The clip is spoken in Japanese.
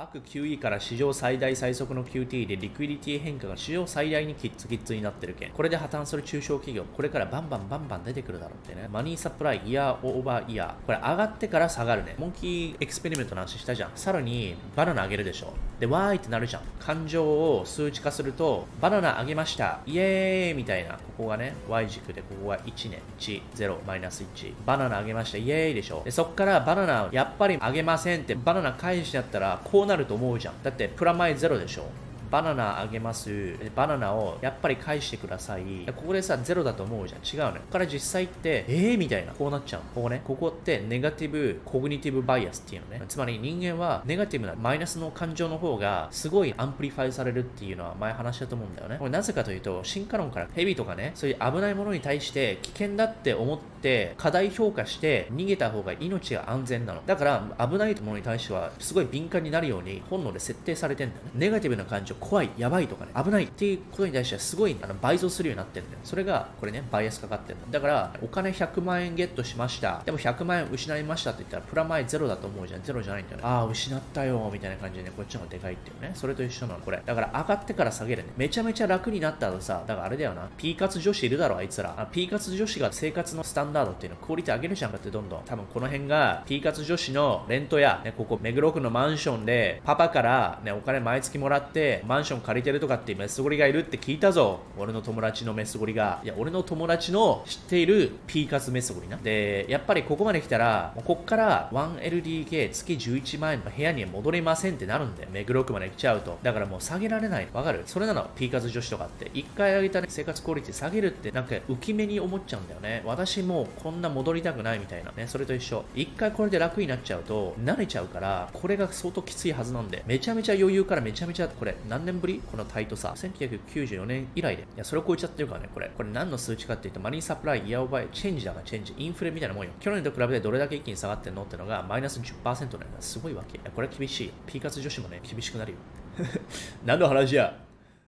バック QE から史上最大最速の QT でリクイリティ変化が史上最大にキッツキッツになってるけん。これで破綻する中小企業、これからバンバンバンバン出てくるだろうってね。マニーサプライ、イヤーオーバーイヤー。これ上がってから下がるね。モンキーエクスペリメントの話したじゃん。さらに、バナナ上げるでしょ。で、わーいってなるじゃん。感情を数値化すると、バナナ上げました。イエーイみたいな。ここがね、Y 軸で、ここが1ね。1、0、マイナス1。バナナ上げました。イエーイでしょ。で、そっからバナナ、やっぱり上げませんって、バナナ返しちゃったら、こうなると思うじゃん。だって、プラマイゼロでしょ。バナナあげます。バナナをやっぱり返してください。ここでさ、ゼロだと思うじゃん。違うね。ここから実際って、えー？みたいな。こうなっちゃう。ここね。ここって negative cognitive biasっていうのね。つまり人間はネガティブなマイナスの感情の方がすごい amplify されるっていうのは前話したと思うんだよね。これなぜかというと、進化論からヘビとかね、そういう危ないものに対して危険だって思って過大評価して逃げた方が命が安全なの。だから危ないものに対してはすごい敏感になるように本能で設定されてんだよね。ネガティブな感情、怖い、やばいとかね、危ないっていうことに対してはすごいあの倍増するようになってるんだよ。それが、これね、バイアスかかってるの。だだから、お金100万円ゲットしました。でも100万円失いましたって言ったら、プラマイゼロだと思うじゃん。ゼロじゃないんだよね。ああ、失ったよ、みたいな感じでね、こっちの方がでかいっていうね。それと一緒なの、これ。だから、上がってから下げるね。めちゃめちゃ楽になったらさ、だからあれだよな。ピーカツ女子いるだろ、あいつら。あピーカツ女子が生活のスタンダードっていうの、クオリティ上げるじゃんかって、どんどん。多分この辺が、ピーカツ女子のレントや、ね、ここ、目黒区のマンションで、パパからね、お金毎月もらって、マンション借りてるとかってメスゴリがいるって聞いたぞ。俺の友達のメスゴリが。いや、俺の友達の知っているピーカツメスゴリな。で、やっぱりここまで来たら、もうこっから 1LDK 月11万円の部屋に戻れませんってなるんで、目黒区まで来ちゃうと。だからもう下げられない。わかる？それなの、ピーカツ女子とかって。一回上げた、ね、生活クオリティ下げるってなんか浮き目に思っちゃうんだよね。私もうこんな戻りたくないみたいなね。それと一緒。一回これで楽になっちゃうと、慣れちゃうから、これが相当きついはずなんで、めちゃめちゃ余裕からめちゃめちゃ、これ何年ぶりこのタイトさ。1994年以来で。いや、それを超えちゃってるからね、これ。これ何の数値かっていうと、マニーサプライ、イヤーオーバーチェンジだからチェンジ。インフレみたいなもんよ。去年と比べてどれだけ一気に下がってんのってのが、マイナス10%なんだ。すごいわけ。いや、これは厳しい。ピーカツ女子もね、厳しくなるよ。何の話や